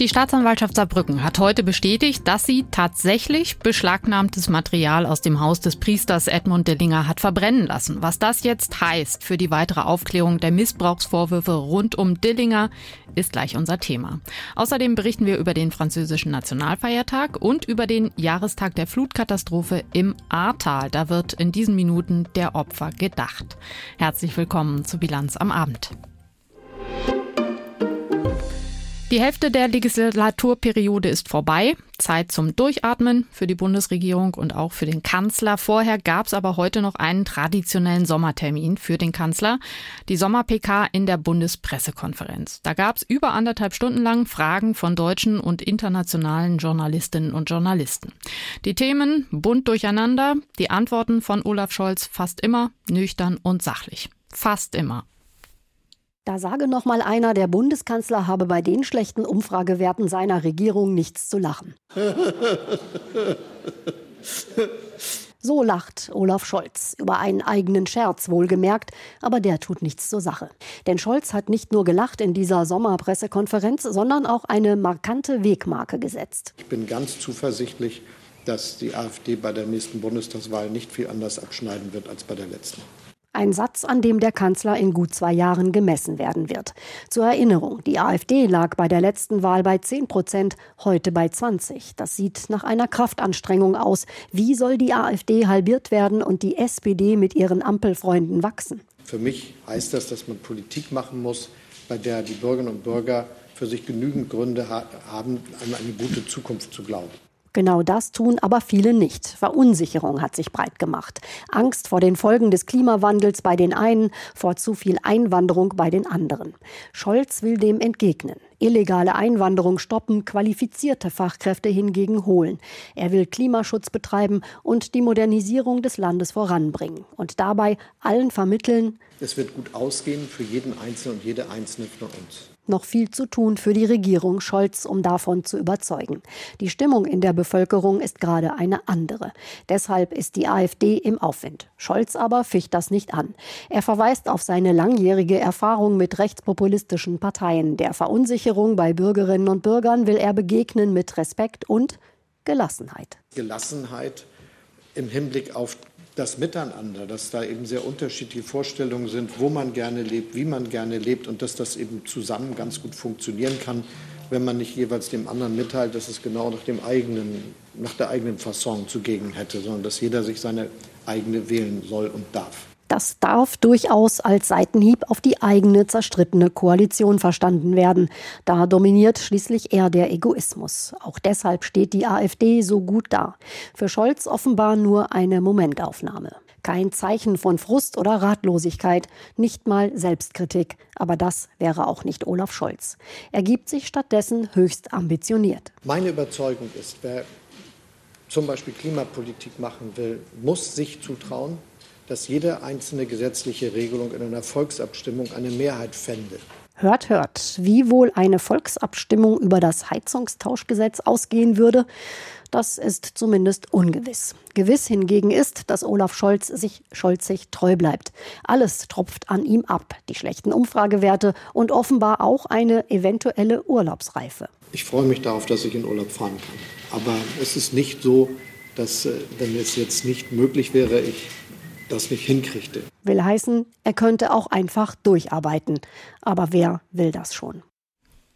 Die Staatsanwaltschaft Saarbrücken hat heute bestätigt, dass sie tatsächlich beschlagnahmtes Material aus dem Haus des Priesters Edmund Dillinger hat verbrennen lassen. Was das jetzt heißt für die weitere Aufklärung der Missbrauchsvorwürfe rund um Dillinger, ist gleich unser Thema. Außerdem berichten wir über den französischen Nationalfeiertag und über den Jahrestag der Flutkatastrophe im Ahrtal. Da wird in diesen Minuten der Opfer gedacht. Herzlich willkommen zu Bilanz am Abend. Die Hälfte der Legislaturperiode ist vorbei. Zeit zum Durchatmen für die Bundesregierung und auch für den Kanzler. Vorher gab es aber heute noch einen traditionellen Sommertermin für den Kanzler, die Sommer-PK in der Bundespressekonferenz. Da gab es über anderthalb Stunden lang Fragen von deutschen und internationalen Journalistinnen und Journalisten. Die Themen bunt durcheinander, die Antworten von Olaf Scholz fast immer nüchtern und sachlich. Fast immer. Da sage noch mal einer, der Bundeskanzler habe bei den schlechten Umfragewerten seiner Regierung nichts zu lachen. So lacht Olaf Scholz über einen eigenen Scherz, wohlgemerkt, aber der tut nichts zur Sache. Denn Scholz hat nicht nur gelacht in dieser Sommerpressekonferenz, sondern auch eine markante Wegmarke gesetzt. Ich bin ganz zuversichtlich, dass die AfD bei der nächsten Bundestagswahl nicht viel anders abschneiden wird als bei der letzten. Ein Satz, an dem der Kanzler in gut zwei Jahren gemessen werden wird. Zur Erinnerung, die AfD lag bei der letzten Wahl bei 10 Prozent, heute bei 20. Das sieht nach einer Kraftanstrengung aus. Wie soll die AfD halbiert werden und die SPD mit ihren Ampelfreunden wachsen? Für mich heißt das, dass man Politik machen muss, bei der die Bürgerinnen und Bürger für sich genügend Gründe haben, an eine gute Zukunft zu glauben. Genau das tun aber viele nicht. Verunsicherung hat sich breit gemacht. Angst vor den Folgen des Klimawandels bei den einen, vor zu viel Einwanderung bei den anderen. Scholz will dem entgegnen. Illegale Einwanderung stoppen, qualifizierte Fachkräfte hingegen holen. Er will Klimaschutz betreiben und die Modernisierung des Landes voranbringen. Und dabei allen vermitteln, es wird gut ausgehen für jeden Einzelnen und jede Einzelne von uns noch viel zu tun für die Regierung Scholz, um davon zu überzeugen. Die Stimmung in der Bevölkerung ist gerade eine andere. Deshalb ist die AfD im Aufwind. Scholz aber ficht das nicht an. Er verweist auf seine langjährige Erfahrung mit rechtspopulistischen Parteien. Der Verunsicherung bei Bürgerinnen und Bürgern will er begegnen mit Respekt und Gelassenheit. Gelassenheit im Hinblick auf das Miteinander, dass da eben sehr unterschiedliche Vorstellungen sind, wo man gerne lebt, wie man gerne lebt und dass das eben zusammen ganz gut funktionieren kann, wenn man nicht jeweils dem anderen mitteilt, dass es genau nach, dem eigenen, nach der eigenen Fasson zugegen hätte, sondern dass jeder sich seine eigene wählen soll und darf. Das darf durchaus als Seitenhieb auf die eigene zerstrittene Koalition verstanden werden. Da dominiert schließlich eher der Egoismus. Auch deshalb steht die AfD so gut da. Für Scholz offenbar nur eine Momentaufnahme. Kein Zeichen von Frust oder Ratlosigkeit, nicht mal Selbstkritik. Aber das wäre auch nicht Olaf Scholz. Er gibt sich stattdessen höchst ambitioniert. Meine Überzeugung ist, wer zum Beispiel Klimapolitik machen will, muss sich zutrauen, dass jede einzelne gesetzliche Regelung in einer Volksabstimmung eine Mehrheit fände. Hört, hört, wie wohl eine Volksabstimmung über das Heizungstauschgesetz ausgehen würde, das ist zumindest ungewiss. Gewiss hingegen ist, dass Olaf Scholz sich scholzig treu bleibt. Alles tropft an ihm ab, die schlechten Umfragewerte und offenbar auch eine eventuelle Urlaubsreife. Ich freue mich darauf, dass ich in Urlaub fahren kann. Aber es ist nicht so, dass, äh, wenn es jetzt nicht möglich wäre, ich das nicht hinkriegte. Will heißen, er könnte auch einfach durcharbeiten. Aber wer will das schon?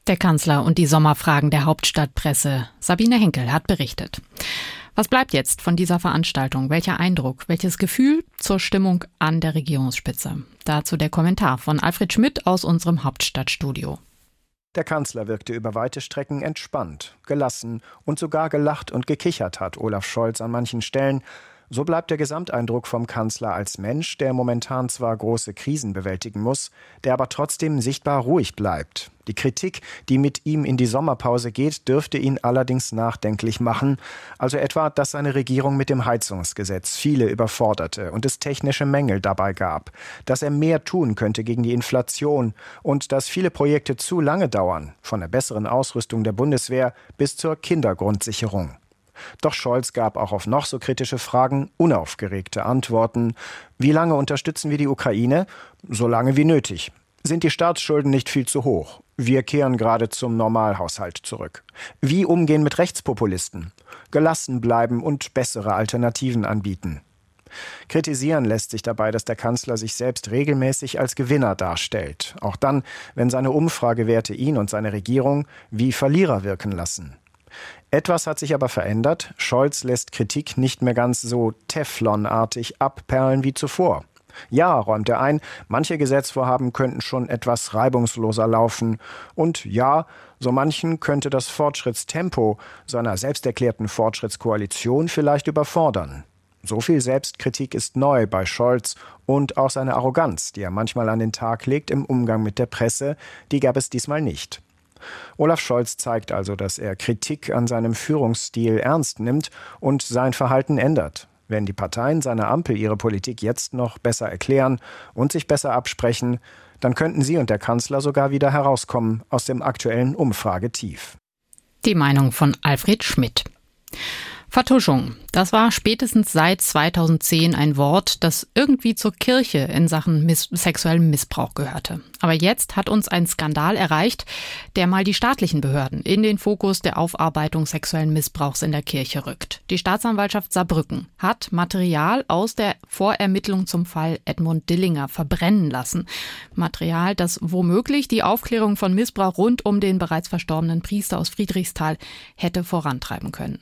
Der Kanzler und die Sommerfragen der Hauptstadtpresse. Sabine Henkel hat berichtet. Was bleibt jetzt von dieser Veranstaltung? Welcher Eindruck, welches Gefühl zur Stimmung an der Regierungsspitze? Dazu der Kommentar von Alfred Schmidt aus unserem Hauptstadtstudio. Der Kanzler wirkte über weite Strecken entspannt, gelassen und sogar gelacht und gekichert hat Olaf Scholz an manchen Stellen. So bleibt der Gesamteindruck vom Kanzler als Mensch, der momentan zwar große Krisen bewältigen muss, der aber trotzdem sichtbar ruhig bleibt. Die Kritik, die mit ihm in die Sommerpause geht, dürfte ihn allerdings nachdenklich machen, also etwa, dass seine Regierung mit dem Heizungsgesetz viele überforderte und es technische Mängel dabei gab, dass er mehr tun könnte gegen die Inflation und dass viele Projekte zu lange dauern, von der besseren Ausrüstung der Bundeswehr bis zur Kindergrundsicherung. Doch Scholz gab auch auf noch so kritische Fragen unaufgeregte Antworten. Wie lange unterstützen wir die Ukraine? So lange wie nötig. Sind die Staatsschulden nicht viel zu hoch? Wir kehren gerade zum Normalhaushalt zurück. Wie umgehen mit Rechtspopulisten? Gelassen bleiben und bessere Alternativen anbieten. Kritisieren lässt sich dabei, dass der Kanzler sich selbst regelmäßig als Gewinner darstellt, auch dann, wenn seine Umfragewerte ihn und seine Regierung wie Verlierer wirken lassen. Etwas hat sich aber verändert. Scholz lässt Kritik nicht mehr ganz so Teflonartig abperlen wie zuvor. Ja, räumt er ein, manche Gesetzvorhaben könnten schon etwas reibungsloser laufen. Und ja, so manchen könnte das Fortschrittstempo seiner selbsterklärten Fortschrittskoalition vielleicht überfordern. So viel Selbstkritik ist neu bei Scholz und auch seine Arroganz, die er manchmal an den Tag legt im Umgang mit der Presse, die gab es diesmal nicht. Olaf Scholz zeigt also, dass er Kritik an seinem Führungsstil ernst nimmt und sein Verhalten ändert. Wenn die Parteien seiner Ampel ihre Politik jetzt noch besser erklären und sich besser absprechen, dann könnten sie und der Kanzler sogar wieder herauskommen aus dem aktuellen Umfragetief. Die Meinung von Alfred Schmidt. Vertuschung. Das war spätestens seit 2010 ein Wort, das irgendwie zur Kirche in Sachen miss sexuellem Missbrauch gehörte. Aber jetzt hat uns ein Skandal erreicht, der mal die staatlichen Behörden in den Fokus der Aufarbeitung sexuellen Missbrauchs in der Kirche rückt. Die Staatsanwaltschaft Saarbrücken hat Material aus der Vorermittlung zum Fall Edmund Dillinger verbrennen lassen. Material, das womöglich die Aufklärung von Missbrauch rund um den bereits verstorbenen Priester aus Friedrichsthal hätte vorantreiben können.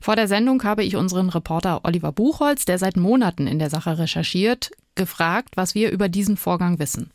Vor der Sendung habe ich unseren Reporter Oliver Buchholz, der seit Monaten in der Sache recherchiert, gefragt, was wir über diesen Vorgang wissen.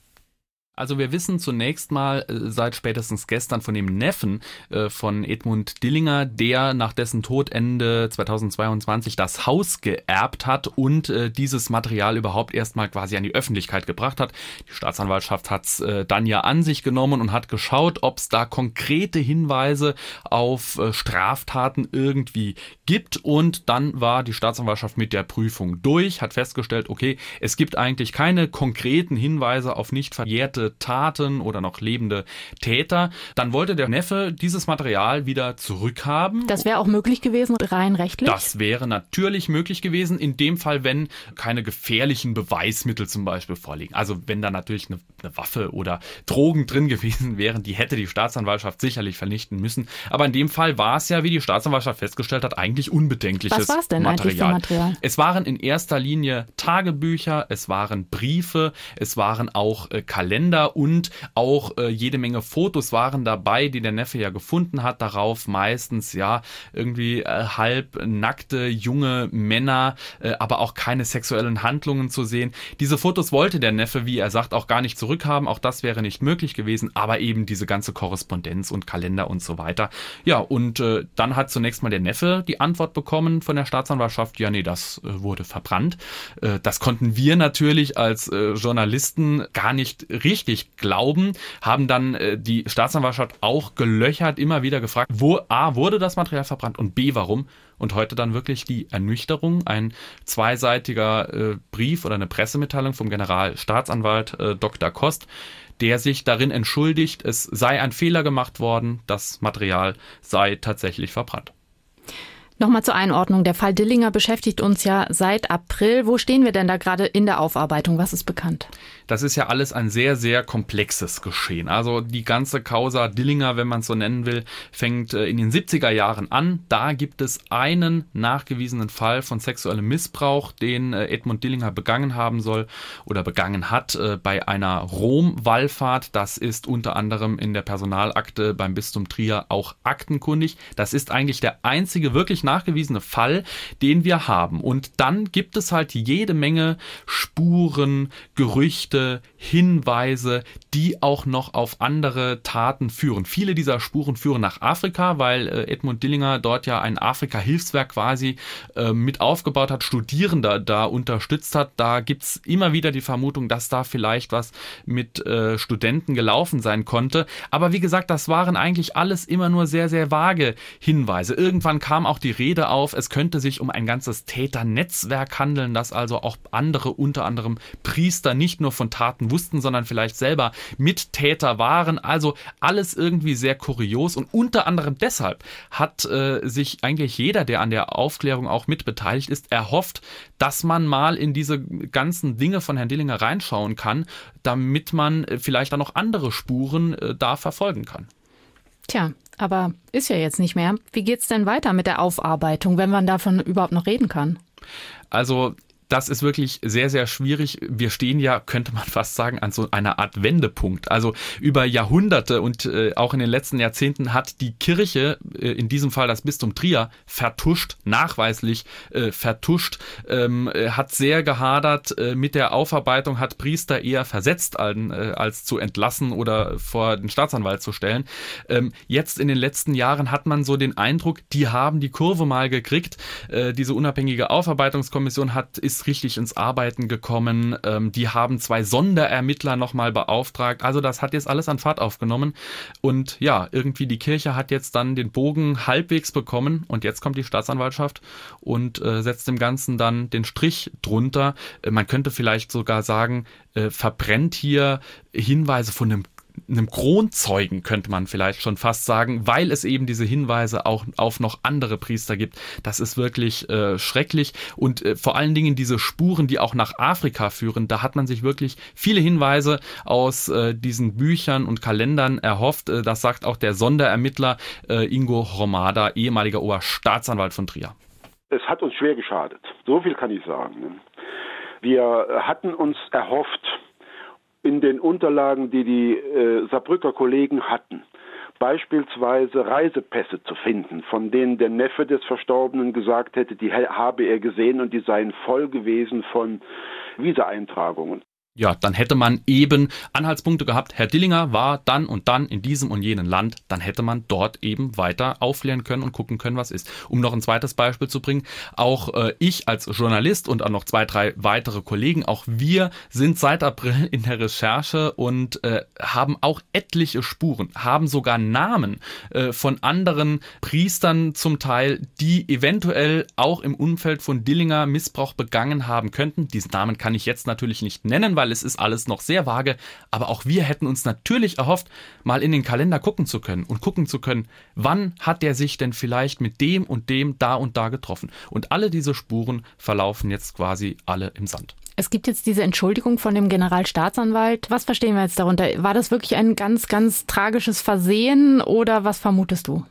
Also wir wissen zunächst mal äh, seit spätestens gestern von dem Neffen äh, von Edmund Dillinger, der nach dessen Tod Ende 2022 das Haus geerbt hat und äh, dieses Material überhaupt erstmal quasi an die Öffentlichkeit gebracht hat. Die Staatsanwaltschaft hat es dann ja an sich genommen und hat geschaut, ob es da konkrete Hinweise auf Straftaten irgendwie gibt und dann war die Staatsanwaltschaft mit der Prüfung durch, hat festgestellt, okay, es gibt eigentlich keine konkreten Hinweise auf nicht verjährte Taten oder noch lebende Täter. Dann wollte der Neffe dieses Material wieder zurückhaben. Das wäre auch möglich gewesen, rein rechtlich? Das wäre natürlich möglich gewesen, in dem Fall, wenn keine gefährlichen Beweismittel zum Beispiel vorliegen. Also wenn da natürlich eine, eine Waffe oder Drogen drin gewesen wären, die hätte die Staatsanwaltschaft sicherlich vernichten müssen. Aber in dem Fall war es ja, wie die Staatsanwaltschaft festgestellt hat, eigentlich unbedenkliches Was denn Material. Eigentlich für Material. Es waren in erster Linie Tagebücher, es waren Briefe, es waren auch äh, Kalender Kalender und auch äh, jede Menge Fotos waren dabei, die der Neffe ja gefunden hat. Darauf meistens ja irgendwie äh, halb nackte junge Männer, äh, aber auch keine sexuellen Handlungen zu sehen. Diese Fotos wollte der Neffe, wie er sagt, auch gar nicht zurückhaben. Auch das wäre nicht möglich gewesen, aber eben diese ganze Korrespondenz und Kalender und so weiter. Ja, und äh, dann hat zunächst mal der Neffe die Antwort bekommen von der Staatsanwaltschaft, ja, nee, das äh, wurde verbrannt. Äh, das konnten wir natürlich als äh, Journalisten gar nicht richtig richtig glauben, haben dann äh, die Staatsanwaltschaft auch gelöchert, immer wieder gefragt, wo A, wurde das Material verbrannt und B, warum? Und heute dann wirklich die Ernüchterung, ein zweiseitiger äh, Brief oder eine Pressemitteilung vom Generalstaatsanwalt äh, Dr. Kost, der sich darin entschuldigt, es sei ein Fehler gemacht worden, das Material sei tatsächlich verbrannt. Nochmal zur Einordnung. Der Fall Dillinger beschäftigt uns ja seit April. Wo stehen wir denn da gerade in der Aufarbeitung? Was ist bekannt? Das ist ja alles ein sehr, sehr komplexes Geschehen. Also die ganze Causa Dillinger, wenn man es so nennen will, fängt äh, in den 70er Jahren an. Da gibt es einen nachgewiesenen Fall von sexuellem Missbrauch, den äh, Edmund Dillinger begangen haben soll oder begangen hat äh, bei einer Rom-Wallfahrt. Das ist unter anderem in der Personalakte beim Bistum Trier auch aktenkundig. Das ist eigentlich der einzige wirklich nachgewiesene Fall, den wir haben. Und dann gibt es halt jede Menge Spuren, Gerüchte, the Hinweise, die auch noch auf andere Taten führen. Viele dieser Spuren führen nach Afrika, weil äh, Edmund Dillinger dort ja ein Afrika-Hilfswerk quasi äh, mit aufgebaut hat, Studierende da unterstützt hat. Da gibt's immer wieder die Vermutung, dass da vielleicht was mit äh, Studenten gelaufen sein konnte. Aber wie gesagt, das waren eigentlich alles immer nur sehr, sehr vage Hinweise. Irgendwann kam auch die Rede auf, es könnte sich um ein ganzes Täternetzwerk handeln, das also auch andere, unter anderem Priester, nicht nur von Taten wussten, sondern vielleicht selber Mittäter waren. Also alles irgendwie sehr kurios und unter anderem deshalb hat äh, sich eigentlich jeder, der an der Aufklärung auch mitbeteiligt ist, erhofft, dass man mal in diese ganzen Dinge von Herrn Dillinger reinschauen kann, damit man äh, vielleicht dann noch andere Spuren äh, da verfolgen kann. Tja, aber ist ja jetzt nicht mehr. Wie geht's denn weiter mit der Aufarbeitung, wenn man davon überhaupt noch reden kann? Also das ist wirklich sehr, sehr schwierig. Wir stehen ja, könnte man fast sagen, an so einer Art Wendepunkt. Also über Jahrhunderte und äh, auch in den letzten Jahrzehnten hat die Kirche, äh, in diesem Fall das Bistum Trier, vertuscht, nachweislich äh, vertuscht, ähm, äh, hat sehr gehadert äh, mit der Aufarbeitung, hat Priester eher versetzt, als, äh, als zu entlassen oder vor den Staatsanwalt zu stellen. Ähm, jetzt in den letzten Jahren hat man so den Eindruck, die haben die Kurve mal gekriegt. Diese unabhängige Aufarbeitungskommission hat ist ist richtig ins Arbeiten gekommen. Ähm, die haben zwei Sonderermittler nochmal beauftragt. Also das hat jetzt alles an Fahrt aufgenommen. Und ja, irgendwie die Kirche hat jetzt dann den Bogen halbwegs bekommen und jetzt kommt die Staatsanwaltschaft und äh, setzt dem Ganzen dann den Strich drunter. Äh, man könnte vielleicht sogar sagen, äh, verbrennt hier Hinweise von einem einem Kronzeugen, könnte man vielleicht schon fast sagen, weil es eben diese Hinweise auch auf noch andere Priester gibt. Das ist wirklich äh, schrecklich und äh, vor allen Dingen diese Spuren, die auch nach Afrika führen, da hat man sich wirklich viele Hinweise aus äh, diesen Büchern und Kalendern erhofft. Äh, das sagt auch der Sonderermittler äh, Ingo Romada, ehemaliger Oberstaatsanwalt von Trier. Es hat uns schwer geschadet. So viel kann ich sagen. Wir hatten uns erhofft, in den Unterlagen, die die äh, Saarbrücker Kollegen hatten, beispielsweise Reisepässe zu finden, von denen der Neffe des Verstorbenen gesagt hätte, die habe er gesehen und die seien voll gewesen von Visa-Eintragungen ja, dann hätte man eben Anhaltspunkte gehabt. Herr Dillinger war dann und dann in diesem und jenen Land. Dann hätte man dort eben weiter aufklären können und gucken können, was ist. Um noch ein zweites Beispiel zu bringen, auch äh, ich als Journalist und auch noch zwei, drei weitere Kollegen, auch wir sind seit April in der Recherche und äh, haben auch etliche Spuren, haben sogar Namen äh, von anderen Priestern zum Teil, die eventuell auch im Umfeld von Dillinger Missbrauch begangen haben könnten. Diese Namen kann ich jetzt natürlich nicht nennen, weil weil es ist alles noch sehr vage, aber auch wir hätten uns natürlich erhofft, mal in den Kalender gucken zu können und gucken zu können, wann hat der sich denn vielleicht mit dem und dem da und da getroffen. Und alle diese Spuren verlaufen jetzt quasi alle im Sand. Es gibt jetzt diese Entschuldigung von dem Generalstaatsanwalt. Was verstehen wir jetzt darunter? War das wirklich ein ganz, ganz tragisches Versehen oder was vermutest du?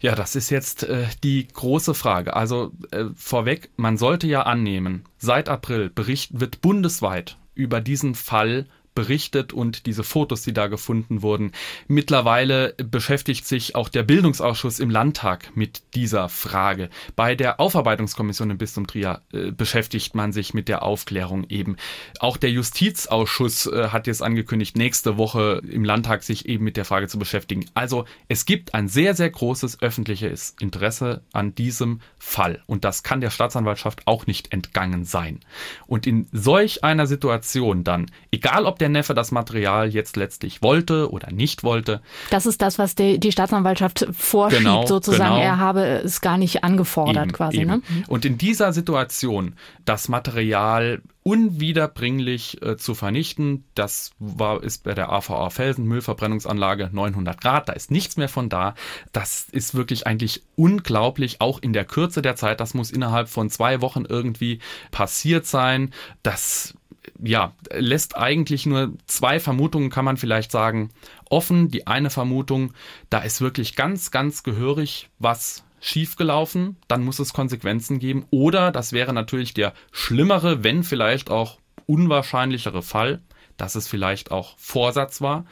Ja, das ist jetzt äh, die große Frage. Also äh, vorweg, man sollte ja annehmen, seit April bericht, wird bundesweit über diesen Fall berichtet und diese Fotos, die da gefunden wurden. Mittlerweile beschäftigt sich auch der Bildungsausschuss im Landtag mit dieser Frage. Bei der Aufarbeitungskommission im Bistum Trier äh, beschäftigt man sich mit der Aufklärung eben. Auch der Justizausschuss äh, hat jetzt angekündigt, nächste Woche im Landtag sich eben mit der Frage zu beschäftigen. Also es gibt ein sehr, sehr großes öffentliches Interesse an diesem Fall. Und das kann der Staatsanwaltschaft auch nicht entgangen sein. Und in solch einer Situation dann, egal ob der der Neffe das Material jetzt letztlich wollte oder nicht wollte. Das ist das, was die, die Staatsanwaltschaft vorschiebt, genau, sozusagen. Genau. Er habe es gar nicht angefordert, eben, quasi. Eben. Ne? Und in dieser Situation das Material unwiederbringlich äh, zu vernichten. Das war, ist bei der AVA Felsen Müllverbrennungsanlage 900 Grad. Da ist nichts mehr von da. Das ist wirklich eigentlich unglaublich, auch in der Kürze der Zeit. Das muss innerhalb von zwei Wochen irgendwie passiert sein. Das ja, lässt eigentlich nur zwei Vermutungen, kann man vielleicht sagen, offen. Die eine Vermutung, da ist wirklich ganz, ganz gehörig was schiefgelaufen, dann muss es Konsequenzen geben. Oder, das wäre natürlich der schlimmere, wenn vielleicht auch unwahrscheinlichere Fall, dass es vielleicht auch Vorsatz war.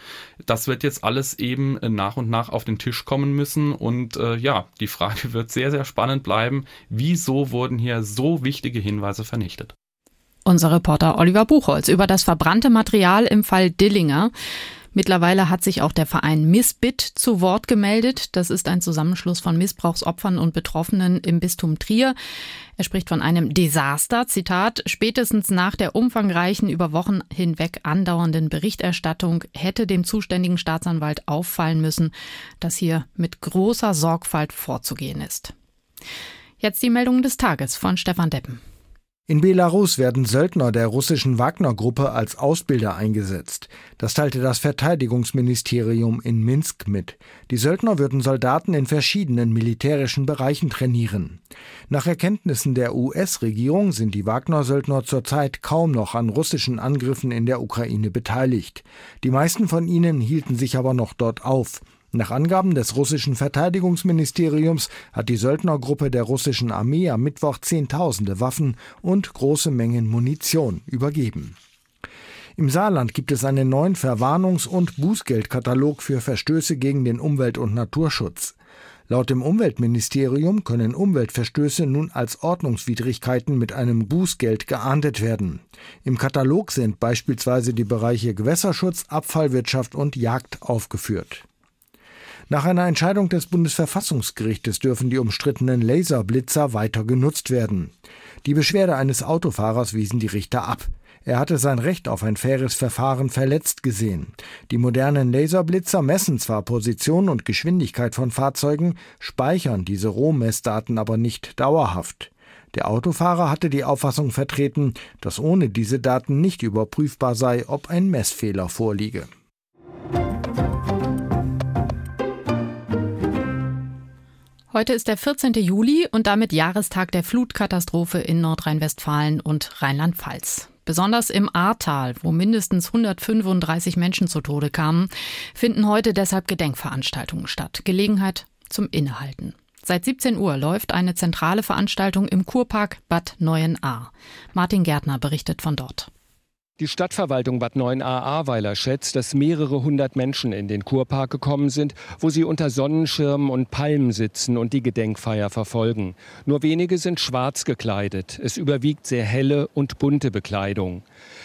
Das wird jetzt alles eben nach und nach auf den Tisch kommen müssen. Und äh, ja, die Frage wird sehr, sehr spannend bleiben. Wieso wurden hier so wichtige Hinweise vernichtet? Unser Reporter Oliver Buchholz über das verbrannte Material im Fall Dillinger. Mittlerweile hat sich auch der Verein Missbit zu Wort gemeldet. Das ist ein Zusammenschluss von Missbrauchsopfern und Betroffenen im Bistum Trier. Er spricht von einem Desaster. Zitat, spätestens nach der umfangreichen, über Wochen hinweg andauernden Berichterstattung hätte dem zuständigen Staatsanwalt auffallen müssen, dass hier mit großer Sorgfalt vorzugehen ist. Jetzt die Meldungen des Tages von Stefan Deppen. In Belarus werden Söldner der russischen Wagner-Gruppe als Ausbilder eingesetzt. Das teilte das Verteidigungsministerium in Minsk mit. Die Söldner würden Soldaten in verschiedenen militärischen Bereichen trainieren. Nach Erkenntnissen der US-Regierung sind die Wagner-Söldner zurzeit kaum noch an russischen Angriffen in der Ukraine beteiligt. Die meisten von ihnen hielten sich aber noch dort auf. Nach Angaben des russischen Verteidigungsministeriums hat die Söldnergruppe der russischen Armee am Mittwoch Zehntausende Waffen und große Mengen Munition übergeben. Im Saarland gibt es einen neuen Verwarnungs- und Bußgeldkatalog für Verstöße gegen den Umwelt- und Naturschutz. Laut dem Umweltministerium können Umweltverstöße nun als Ordnungswidrigkeiten mit einem Bußgeld geahndet werden. Im Katalog sind beispielsweise die Bereiche Gewässerschutz, Abfallwirtschaft und Jagd aufgeführt. Nach einer Entscheidung des Bundesverfassungsgerichtes dürfen die umstrittenen Laserblitzer weiter genutzt werden. Die Beschwerde eines Autofahrers wiesen die Richter ab. Er hatte sein Recht auf ein faires Verfahren verletzt gesehen. Die modernen Laserblitzer messen zwar Position und Geschwindigkeit von Fahrzeugen, speichern diese Rohmessdaten aber nicht dauerhaft. Der Autofahrer hatte die Auffassung vertreten, dass ohne diese Daten nicht überprüfbar sei, ob ein Messfehler vorliege. Heute ist der 14. Juli und damit Jahrestag der Flutkatastrophe in Nordrhein-Westfalen und Rheinland-Pfalz. Besonders im Ahrtal, wo mindestens 135 Menschen zu Tode kamen, finden heute deshalb Gedenkveranstaltungen statt. Gelegenheit zum Innehalten. Seit 17 Uhr läuft eine zentrale Veranstaltung im Kurpark Bad Neuenahr. Martin Gärtner berichtet von dort. Die Stadtverwaltung Bad 9a-Ahrweiler schätzt, dass mehrere hundert Menschen in den Kurpark gekommen sind, wo sie unter Sonnenschirmen und Palmen sitzen und die Gedenkfeier verfolgen. Nur wenige sind schwarz gekleidet. Es überwiegt sehr helle und bunte Bekleidung.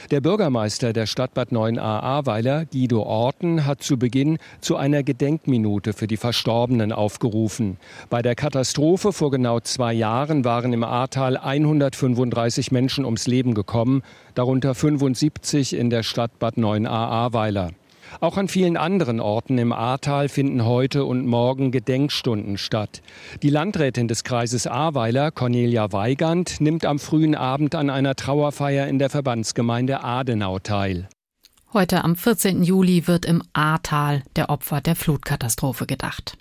Der Bürgermeister der Stadt Bad 9a-Ahrweiler, Guido Orten, hat zu Beginn zu einer Gedenkminute für die Verstorbenen aufgerufen. Bei der Katastrophe vor genau zwei Jahren waren im Ahrtal 135 Menschen ums Leben gekommen, darunter 75 in der Stadt Bad 9a-Ahrweiler. Auch an vielen anderen Orten im Ahrtal finden heute und morgen Gedenkstunden statt. Die Landrätin des Kreises Ahrweiler, Cornelia Weigand, nimmt am frühen Abend an einer Trauerfeier in der Verbandsgemeinde Adenau teil. Heute am 14. Juli wird im Ahrtal der Opfer der Flutkatastrophe gedacht.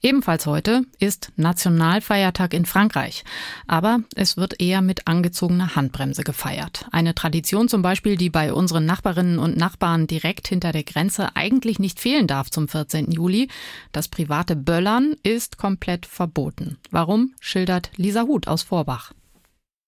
Ebenfalls heute ist Nationalfeiertag in Frankreich. Aber es wird eher mit angezogener Handbremse gefeiert. Eine Tradition zum Beispiel, die bei unseren Nachbarinnen und Nachbarn direkt hinter der Grenze eigentlich nicht fehlen darf zum 14. Juli. Das private Böllern ist komplett verboten. Warum, schildert Lisa Huth aus Vorbach.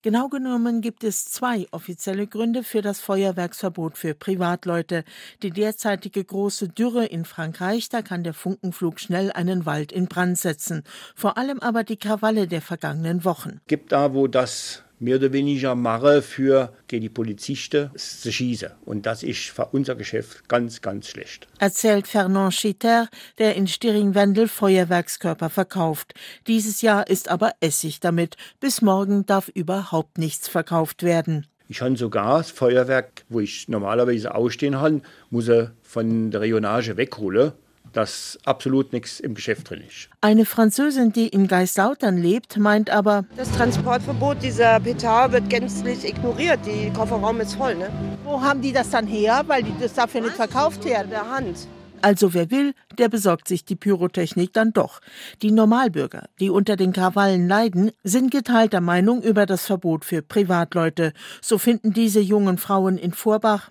Genau genommen gibt es zwei offizielle Gründe für das Feuerwerksverbot für Privatleute. Die derzeitige große Dürre in Frankreich, da kann der Funkenflug schnell einen Wald in Brand setzen. Vor allem aber die Krawalle der vergangenen Wochen. Gibt da, wo das mehr oder weniger mache für die Polizisten zu schießen. Und das ist für unser Geschäft ganz, ganz schlecht. Erzählt Fernand Schitter, der in Stiring-Wendel Feuerwerkskörper verkauft. Dieses Jahr ist aber Essig damit. Bis morgen darf überhaupt nichts verkauft werden. Ich habe sogar das Feuerwerk, wo ich normalerweise ausstehen habe, muss er von der Rayonage wegholen dass absolut nichts im Geschäft drin ist. Eine Französin, die in Geislautern lebt, meint aber, das Transportverbot dieser Petard wird gänzlich ignoriert. Die Kofferraum ist voll. Ne? Wo haben die das dann her? Weil die das dafür nicht verkauft werden. Der Hand. Also wer will, der besorgt sich die Pyrotechnik dann doch. Die Normalbürger, die unter den Krawallen leiden, sind geteilter Meinung über das Verbot für Privatleute. So finden diese jungen Frauen in Vorbach.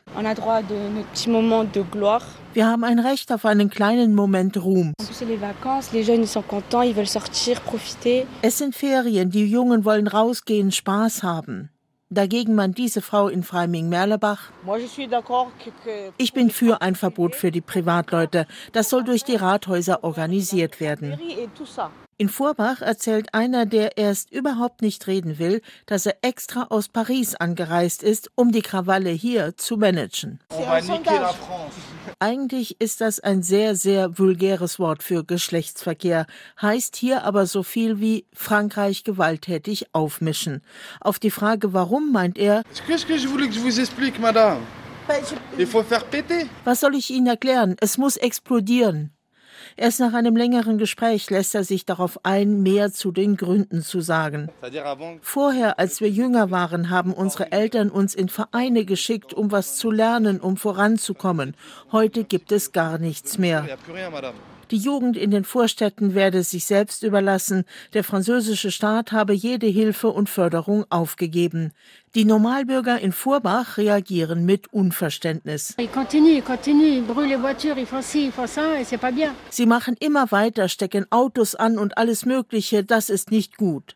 Wir haben ein Recht auf einen kleinen Moment Ruhm. Es sind Ferien, die Jungen wollen rausgehen, Spaß haben. Dagegen meint diese Frau in Freiming-Merlebach, ich bin für ein Verbot für die Privatleute. Das soll durch die Rathäuser organisiert werden. In Vorbach erzählt einer, der erst überhaupt nicht reden will, dass er extra aus Paris angereist ist, um die Krawalle hier zu managen. Eigentlich ist das ein sehr, sehr vulgäres Wort für Geschlechtsverkehr, heißt hier aber so viel wie Frankreich gewalttätig aufmischen. Auf die Frage, warum, meint er, was soll ich Ihnen erklären? Es muss explodieren. Erst nach einem längeren Gespräch lässt er sich darauf ein, mehr zu den Gründen zu sagen. Vorher, als wir jünger waren, haben unsere Eltern uns in Vereine geschickt, um was zu lernen, um voranzukommen. Heute gibt es gar nichts mehr. Die Jugend in den Vorstädten werde sich selbst überlassen. Der französische Staat habe jede Hilfe und Förderung aufgegeben. Die Normalbürger in Vorbach reagieren mit Unverständnis. Sie machen immer weiter, stecken Autos an und alles Mögliche. Das ist nicht gut.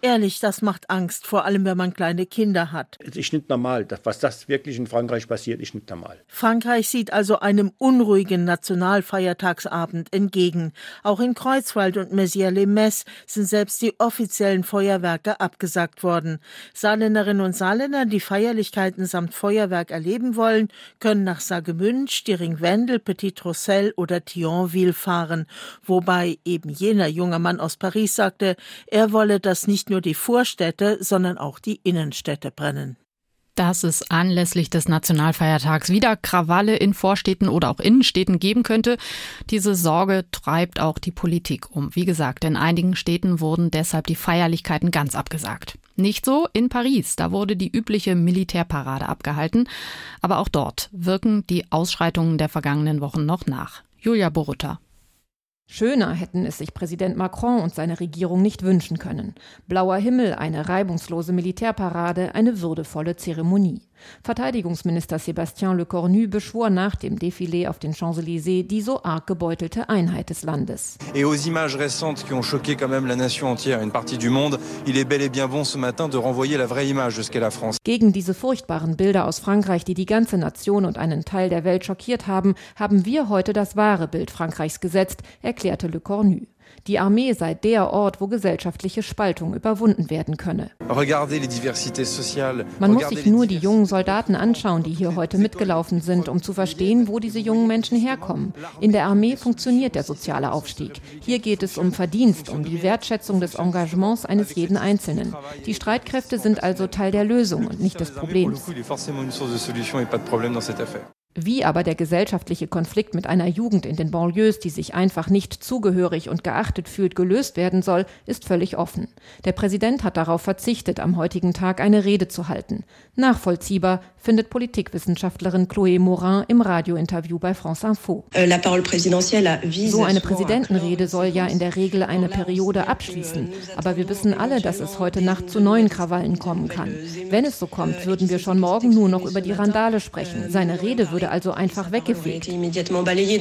Ehrlich, das macht Angst, vor allem wenn man kleine Kinder hat. Es ist nicht normal. Was das wirklich in Frankreich passiert, ist nicht normal. Frankreich sieht also einem unruhigen Nationalfeiertagsabend entgegen. Auch in Kreuzwald und Mézières-les-Metz sind selbst die offiziellen Feuerwerke Feuerwerke abgesagt worden. Saarländerinnen und Saarländer, die Feierlichkeiten samt Feuerwerk erleben wollen, können nach Saargemünd, Stiring-Wendel, Petit-Rossel oder Thionville fahren. Wobei eben jener junge Mann aus Paris sagte, er wolle, dass nicht nur die Vorstädte, sondern auch die Innenstädte brennen dass es anlässlich des Nationalfeiertags wieder Krawalle in Vorstädten oder auch Innenstädten geben könnte. Diese Sorge treibt auch die Politik um. Wie gesagt, in einigen Städten wurden deshalb die Feierlichkeiten ganz abgesagt. Nicht so in Paris, da wurde die übliche Militärparade abgehalten, aber auch dort wirken die Ausschreitungen der vergangenen Wochen noch nach. Julia Borutta. Schöner hätten es sich Präsident Macron und seine Regierung nicht wünschen können. Blauer Himmel, eine reibungslose Militärparade, eine würdevolle Zeremonie. Verteidigungsminister Sébastien Lecornu beschwor nach dem Défilé auf den Champs-Élysées die so arg gebeutelte Einheit des Landes. Et aux images récentes qui ont choqué quand même la nation entière, une partie du monde, il est bel et bien bon ce matin de renvoyer la vraie image de ce qu'est la France. Gegen diese furchtbaren Bilder aus Frankreich, die die ganze Nation und einen Teil der Welt schockiert haben, haben wir heute das wahre Bild Frankreichs gesetzt, erklärte Lecornu. Die Armee sei der Ort, wo gesellschaftliche Spaltung überwunden werden könne. Man muss sich nur die jungen Soldaten anschauen, die hier heute mitgelaufen sind, um zu verstehen, wo diese jungen Menschen herkommen. In der Armee funktioniert der soziale Aufstieg. Hier geht es um Verdienst, um die Wertschätzung des Engagements eines jeden Einzelnen. Die Streitkräfte sind also Teil der Lösung und nicht des Problems. Wie aber der gesellschaftliche Konflikt mit einer Jugend in den Banlieues, die sich einfach nicht zugehörig und geachtet fühlt, gelöst werden soll, ist völlig offen. Der Präsident hat darauf verzichtet, am heutigen Tag eine Rede zu halten. Nachvollziehbar findet Politikwissenschaftlerin Chloé Morin im Radiointerview bei France Info. Euh, so eine Präsidentenrede soll ja in der Regel eine Periode abschließen. Aber wir wissen alle, dass es heute Nacht zu neuen Krawallen kommen kann. Wenn es so kommt, würden wir schon morgen nur noch über die Randale sprechen. Seine Rede würde also einfach weggefegt.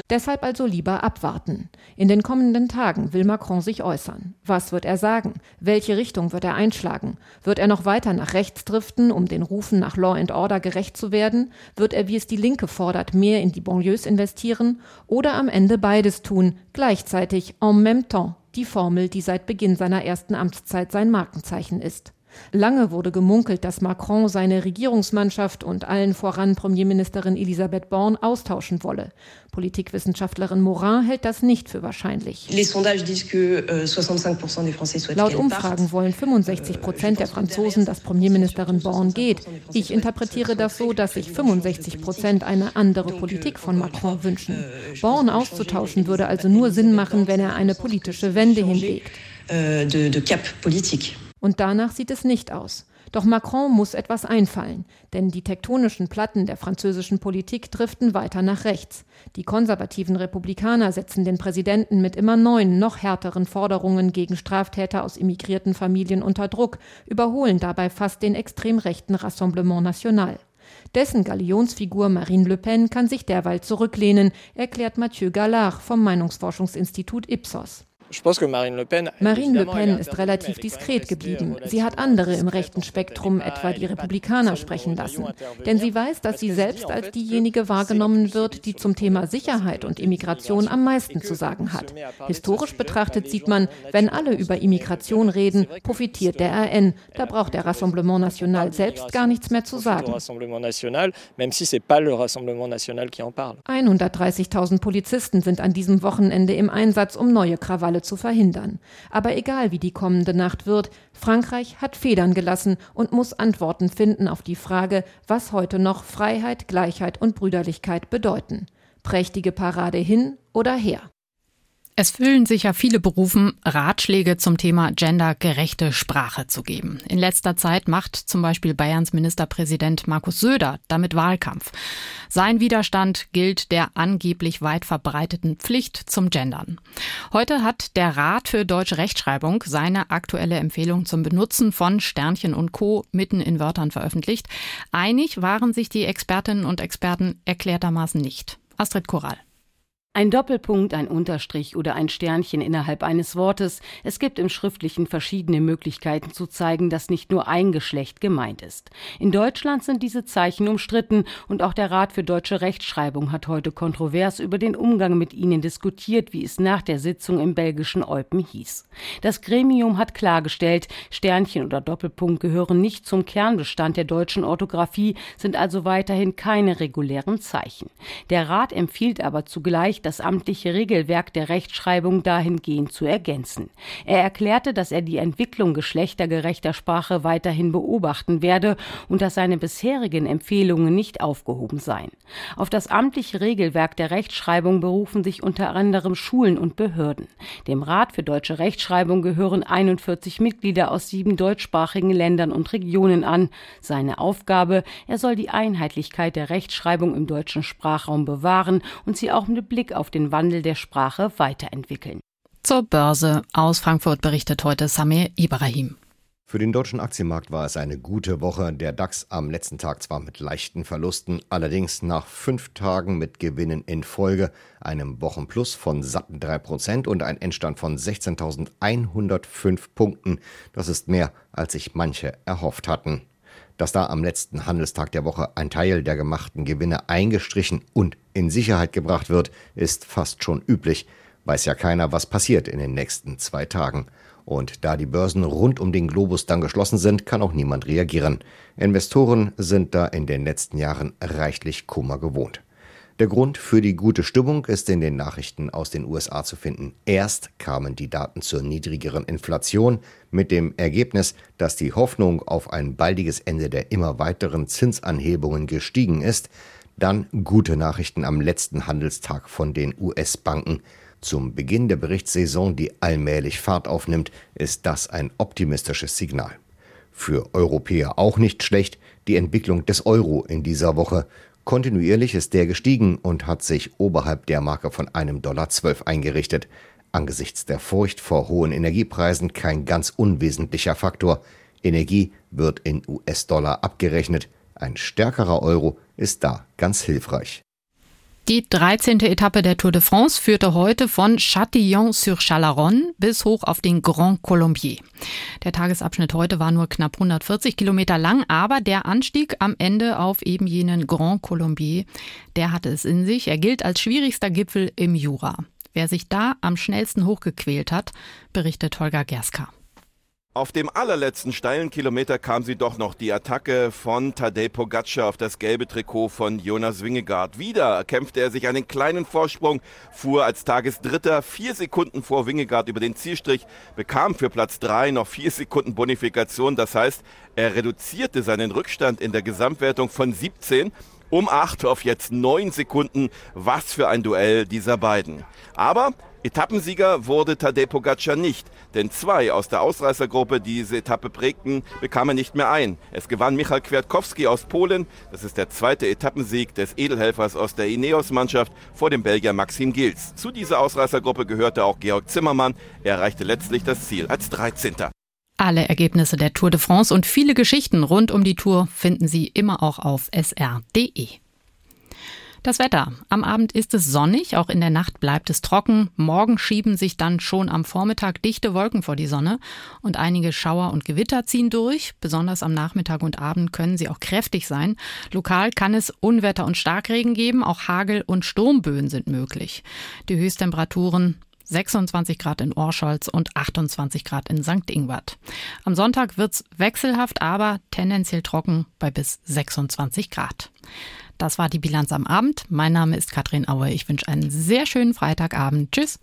Deshalb also lieber abwarten. In den kommenden Tagen will Macron sich äußern. Was wird er sagen? Welche Richtung wird er einschlagen? Wird er noch weiter nach rechts driften, um den Rufen nach Law and Order gerecht zu werden? Wird er, wie es die Linke fordert, mehr in die Banlieues investieren? Oder am Ende beides tun, gleichzeitig en même temps? Die Formel, die seit Beginn seiner ersten Amtszeit sein Markenzeichen ist. Lange wurde gemunkelt, dass Macron seine Regierungsmannschaft und allen voran Premierministerin Elisabeth Born austauschen wolle. Politikwissenschaftlerin Morin hält das nicht für wahrscheinlich. Euh, Laut Umfragen wollen 65 Prozent der Franzosen, dass Premierministerin Born geht. Ich interpretiere das so, dass sich 65 Prozent eine andere Politik von Macron wünschen. Born auszutauschen würde also nur Sinn machen, wenn er eine politische Wende hinlegt. Euh, de, de cap politique. Und danach sieht es nicht aus. Doch Macron muss etwas einfallen, denn die tektonischen Platten der französischen Politik driften weiter nach rechts. Die konservativen Republikaner setzen den Präsidenten mit immer neuen, noch härteren Forderungen gegen Straftäter aus immigrierten Familien unter Druck, überholen dabei fast den extrem rechten Rassemblement National. Dessen Galionsfigur Marine Le Pen kann sich derweil zurücklehnen, erklärt Mathieu Gallard vom Meinungsforschungsinstitut Ipsos. Marine Le Pen, Pen ist relativ diskret geblieben. Sie hat andere im rechten Spektrum, etwa die Republikaner, sprechen lassen. Denn sie weiß, dass sie selbst als diejenige wahrgenommen wird, die zum Thema Sicherheit und Immigration am meisten zu sagen hat. Historisch betrachtet sieht man, wenn alle über Immigration reden, profitiert der RN. Da braucht der Rassemblement National selbst gar nichts mehr zu sagen. 130.000 Polizisten sind an diesem Wochenende im Einsatz, um neue Krawalle Skandale zu verhindern. Aber egal wie die kommende Nacht wird, Frankreich hat Federn gelassen und muss Antworten finden auf die Frage, was heute noch Freiheit, Gleichheit und Brüderlichkeit bedeuten. Prächtige Parade hin oder her. Es fühlen sich ja viele berufen, Ratschläge zum Thema gendergerechte Sprache zu geben. In letzter Zeit macht zum Beispiel Bayerns Ministerpräsident Markus Söder damit Wahlkampf. Sein Widerstand gilt der angeblich weit verbreiteten Pflicht zum Gendern. Heute hat der Rat für deutsche Rechtschreibung seine aktuelle Empfehlung zum Benutzen von Sternchen und Co. mitten in Wörtern veröffentlicht. Einig waren sich die Expertinnen und Experten erklärtermaßen nicht. Astrid Koral. Ein Doppelpunkt, ein Unterstrich oder ein Sternchen innerhalb eines Wortes. Es gibt im Schriftlichen verschiedene Möglichkeiten zu zeigen, dass nicht nur ein Geschlecht gemeint ist. In Deutschland sind diese Zeichen umstritten und auch der Rat für deutsche Rechtschreibung hat heute kontrovers über den Umgang mit ihnen diskutiert, wie es nach der Sitzung im belgischen Eupen hieß. Das Gremium hat klargestellt, Sternchen oder Doppelpunkt gehören nicht zum Kernbestand der deutschen Orthographie, sind also weiterhin keine regulären Zeichen. Der Rat empfiehlt aber zugleich, das amtliche Regelwerk der Rechtschreibung dahingehend zu ergänzen. Er erklärte, dass er die Entwicklung geschlechtergerechter Sprache weiterhin beobachten werde und dass seine bisherigen Empfehlungen nicht aufgehoben seien. Auf das amtliche Regelwerk der Rechtschreibung berufen sich unter anderem Schulen und Behörden. Dem Rat für deutsche Rechtschreibung gehören 41 Mitglieder aus sieben deutschsprachigen Ländern und Regionen an. Seine Aufgabe, er soll die Einheitlichkeit der Rechtschreibung im deutschen Sprachraum bewahren und sie auch mit Blick auf den Wandel der Sprache weiterentwickeln. Zur Börse aus Frankfurt berichtet heute Samir Ibrahim. Für den deutschen Aktienmarkt war es eine gute Woche. Der DAX am letzten Tag zwar mit leichten Verlusten, allerdings nach fünf Tagen mit Gewinnen in Folge, einem Wochenplus von satten 3% und ein Endstand von 16.105 Punkten. Das ist mehr, als sich manche erhofft hatten. Dass da am letzten Handelstag der Woche ein Teil der gemachten Gewinne eingestrichen und in Sicherheit gebracht wird, ist fast schon üblich. Weiß ja keiner, was passiert in den nächsten zwei Tagen. Und da die Börsen rund um den Globus dann geschlossen sind, kann auch niemand reagieren. Investoren sind da in den letzten Jahren reichlich Kummer gewohnt. Der Grund für die gute Stimmung ist in den Nachrichten aus den USA zu finden. Erst kamen die Daten zur niedrigeren Inflation mit dem Ergebnis, dass die Hoffnung auf ein baldiges Ende der immer weiteren Zinsanhebungen gestiegen ist. Dann gute Nachrichten am letzten Handelstag von den US-Banken. Zum Beginn der Berichtssaison, die allmählich Fahrt aufnimmt, ist das ein optimistisches Signal. Für Europäer auch nicht schlecht die Entwicklung des Euro in dieser Woche. Kontinuierlich ist der gestiegen und hat sich oberhalb der Marke von einem Dollar zwölf eingerichtet. Angesichts der Furcht vor hohen Energiepreisen kein ganz unwesentlicher Faktor. Energie wird in US-Dollar abgerechnet. Ein stärkerer Euro ist da ganz hilfreich. Die 13. Etappe der Tour de France führte heute von Châtillon-sur-Chalaronne bis hoch auf den Grand Colombier. Der Tagesabschnitt heute war nur knapp 140 Kilometer lang, aber der Anstieg am Ende auf eben jenen Grand Colombier, der hatte es in sich. Er gilt als schwierigster Gipfel im Jura. Wer sich da am schnellsten hochgequält hat, berichtet Holger Gerska. Auf dem allerletzten steilen Kilometer kam sie doch noch die Attacke von Tadej Pogacar auf das gelbe Trikot von Jonas Wingegaard. Wieder kämpfte er sich einen kleinen Vorsprung, fuhr als Tagesdritter vier Sekunden vor Wingegaard über den Zielstrich, bekam für Platz drei noch vier Sekunden Bonifikation. Das heißt, er reduzierte seinen Rückstand in der Gesamtwertung von 17 um 8 auf jetzt 9 Sekunden. Was für ein Duell dieser beiden. Aber Etappensieger wurde Tadej Pogacar nicht, denn zwei aus der Ausreißergruppe, die diese Etappe prägten, bekamen nicht mehr ein. Es gewann Michal Kwiatkowski aus Polen, das ist der zweite Etappensieg des Edelhelfers aus der Ineos-Mannschaft vor dem Belgier Maxim Gils. Zu dieser Ausreißergruppe gehörte auch Georg Zimmermann, er erreichte letztlich das Ziel als 13. Alle Ergebnisse der Tour de France und viele Geschichten rund um die Tour finden Sie immer auch auf sr.de. Das Wetter. Am Abend ist es sonnig, auch in der Nacht bleibt es trocken. Morgen schieben sich dann schon am Vormittag dichte Wolken vor die Sonne und einige Schauer und Gewitter ziehen durch. Besonders am Nachmittag und Abend können sie auch kräftig sein. Lokal kann es Unwetter und Starkregen geben, auch Hagel und Sturmböen sind möglich. Die Höchsttemperaturen 26 Grad in Orscholz und 28 Grad in St. Ingwart. Am Sonntag wird's wechselhaft, aber tendenziell trocken bei bis 26 Grad. Das war die Bilanz am Abend. Mein Name ist Katrin Aue. Ich wünsche einen sehr schönen Freitagabend. Tschüss.